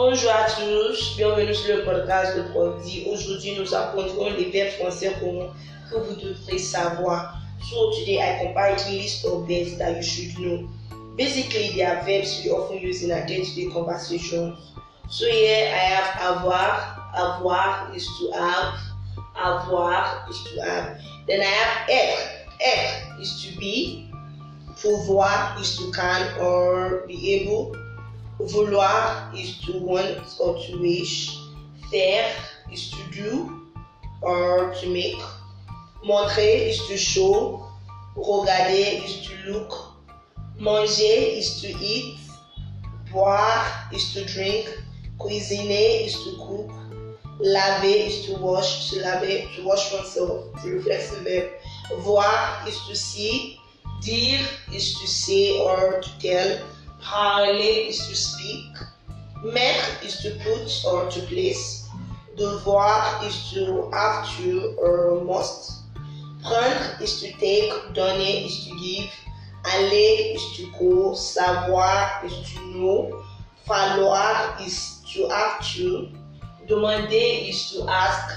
Bonjour à tous, bienvenue sur le podcast de Prodi. Aujourd'hui, nous apprendrons les verbes français communs que vous devrez savoir. So today I compiled a list of verbs that you should know. Basically, they are verbs we often use in our day-to-day conversations. So here I have avoir. Avoir is to have. Avoir is to have. Then I have être. Être is to be. Pouvoir is to can or be able. Vouloir is to want or to wish. Faire is to do or to make. Montrer is to show. Regarder is to look. Manger is to eat. Boire is to drink. Cuisiner is to cook. Laver is to wash. To laver, to wash oneself. The reflexive verb. Voir is to see. Dire is to say or to tell. Parler is to speak. Mettre is to put or to place. Devoir is to have to or must. Prendre is to take. Donner is to give. Aller is to go. Savoir is to know. Falloir is to have to. Demander is to ask.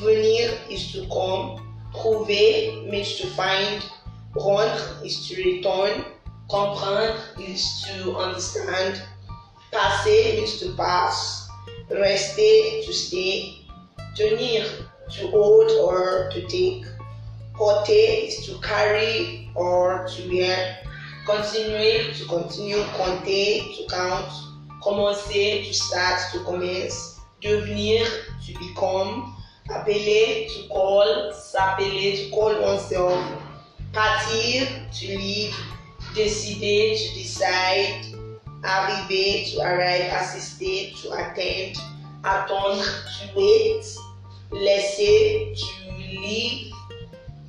Venir is to come. Trouver means to find. Rendre is to return. Comprendre is to understand. Passer means to pass. Rester to stay. Tenir to hold or to take. Porter is to carry or to wear. Continuer to continue. Compter to count. Commencer to start to commence. Devenir to become. Appeler to call. S'appeler to call oneself. Partir to leave. Décider to decide. Arriver to arrive. Assister to attend. Attendre to wait. Laisser to leave.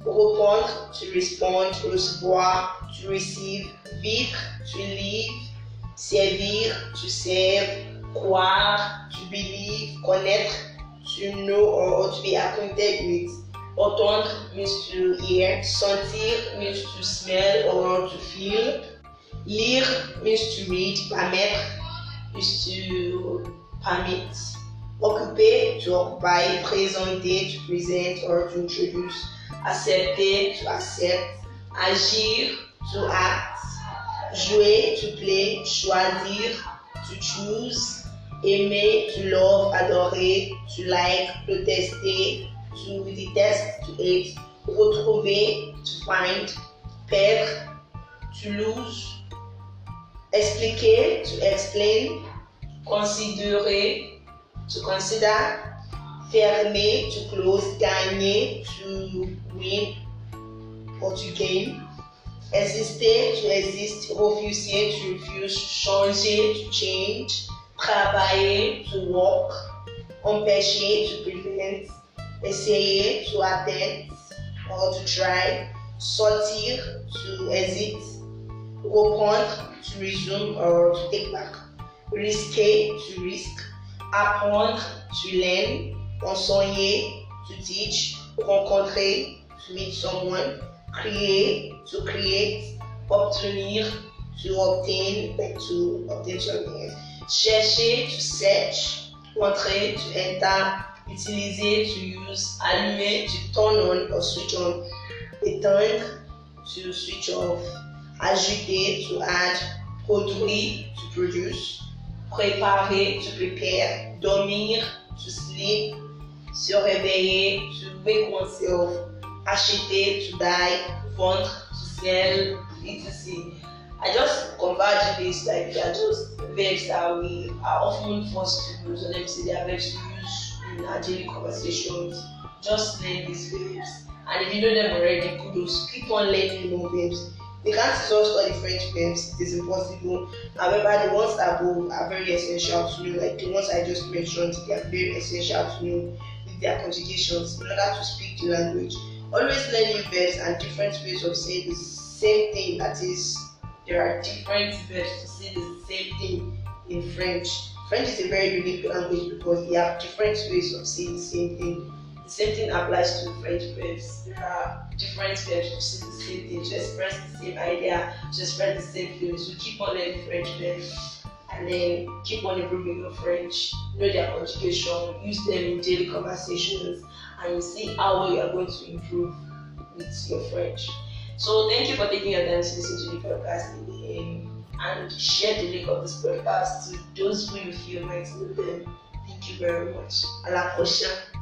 Répondre to respond. Recevoir to receive. Vivre to live. Servir to serve. Croire to believe. Connaître to know or to be acquainted with. Entendre means to hear. Sentir means to smell or to feel. Lire means to read. Permettre is to permit. Occuper to occupy. Présenter to present or to introduce. Accepter to accept. Agir to act. Jouer to play. Choisir to choose. Aimer to love. Adorer to like. Protester to detest, to hate, retrouver, to find, perdre, to lose, expliquer, to explain, considérer, to consider, fermer, to close, gagner, to win. Or to gain, exister, to exist, refuser, to refuse, changer, to change, travailler, to work, empêcher, to prevent, essayer to attempt or to try, sortir to exit, reprendre to resume or to take back, risquer to risk, apprendre to learn, enseigner to teach, rencontrer to meet someone, créer to create, obtenir to obtain, like to obtain something, chercher to search, entrer to enter, utiliser to use, allumer to turn on or switch on, éteindre to switch off, ajouter to add, produire to produce, préparer to prepare, dormir to sleep, se réveiller to wake oneself, acheter to buy, vendre to sell, etc. I just converge this like they are just verbs that we are often forced to use. So let say they are verbs to use our daily conversations. Just learn these verbs. And if you know them already, kudos. Keep on learning more verbs. We can't just study French verbs, it is impossible. However, the ones above are very essential to know, like the ones I just mentioned, they are very essential to know with their conjugations in order to speak the language. Always learn new verbs and different ways of saying the same thing. That is, there are different verbs to say the same thing in French. French is a very unique language because they have different ways of saying the same thing. The same thing applies to French verbs. There are different verbs to say the same thing, to express the same idea, to express the same feeling. So keep on learning French verbs. and then keep on improving your French, know their conjugation, use them in daily conversations, and you see how well you are going to improve with your French. So thank you for taking your time to listen to the podcast and share the link of this podcast to those who you feel might need them. Thank you very much. À la prochaine.